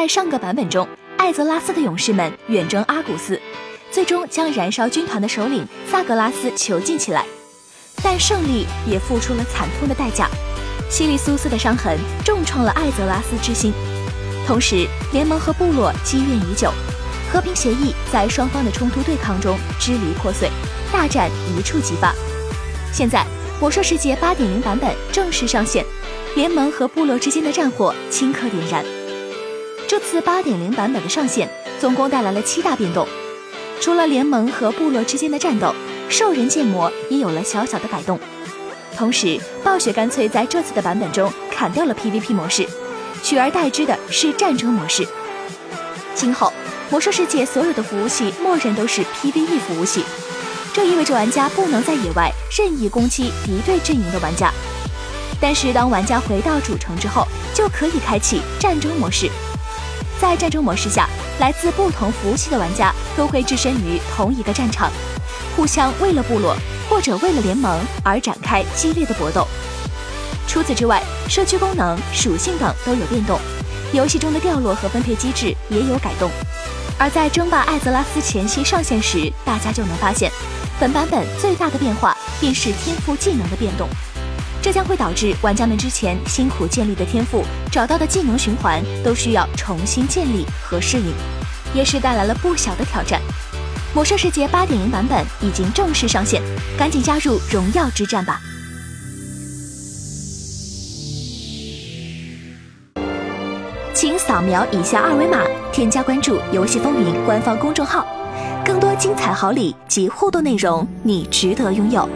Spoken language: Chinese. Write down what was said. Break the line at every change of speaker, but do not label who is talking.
在上个版本中，艾泽拉斯的勇士们远征阿古斯，最终将燃烧军团的首领萨格拉斯囚禁起来，但胜利也付出了惨痛的代价。西里苏斯的伤痕重创了艾泽拉斯之心，同时联盟和部落积怨已久，和平协议在双方的冲突对抗中支离破碎，大战一触即发。现在魔兽世界八点零版本正式上线，联盟和部落之间的战火顷刻点燃。这次八点零版本的上线，总共带来了七大变动，除了联盟和部落之间的战斗，兽人建模也有了小小的改动。同时，暴雪干脆在这次的版本中砍掉了 PVP 模式，取而代之的是战争模式。今后，魔兽世界所有的服务器默认都是 PVE 服务器，这意味着玩家不能在野外任意攻击敌对阵营的玩家。但是，当玩家回到主城之后，就可以开启战争模式。在战争模式下，来自不同服务器的玩家都会置身于同一个战场，互相为了部落。或者为了联盟而展开激烈的搏斗。除此之外，社区功能、属性等都有变动，游戏中的掉落和分配机制也有改动。而在争霸艾泽拉斯前期上线时，大家就能发现，本版本最大的变化便是天赋技能的变动，这将会导致玩家们之前辛苦建立的天赋、找到的技能循环都需要重新建立和适应，也是带来了不小的挑战。魔兽世界八点零版本已经正式上线，赶紧加入荣耀之战吧！请扫描以下二维码，添加关注“游戏风云”官方公众号，更多精彩好礼及互动内容，你值得拥有。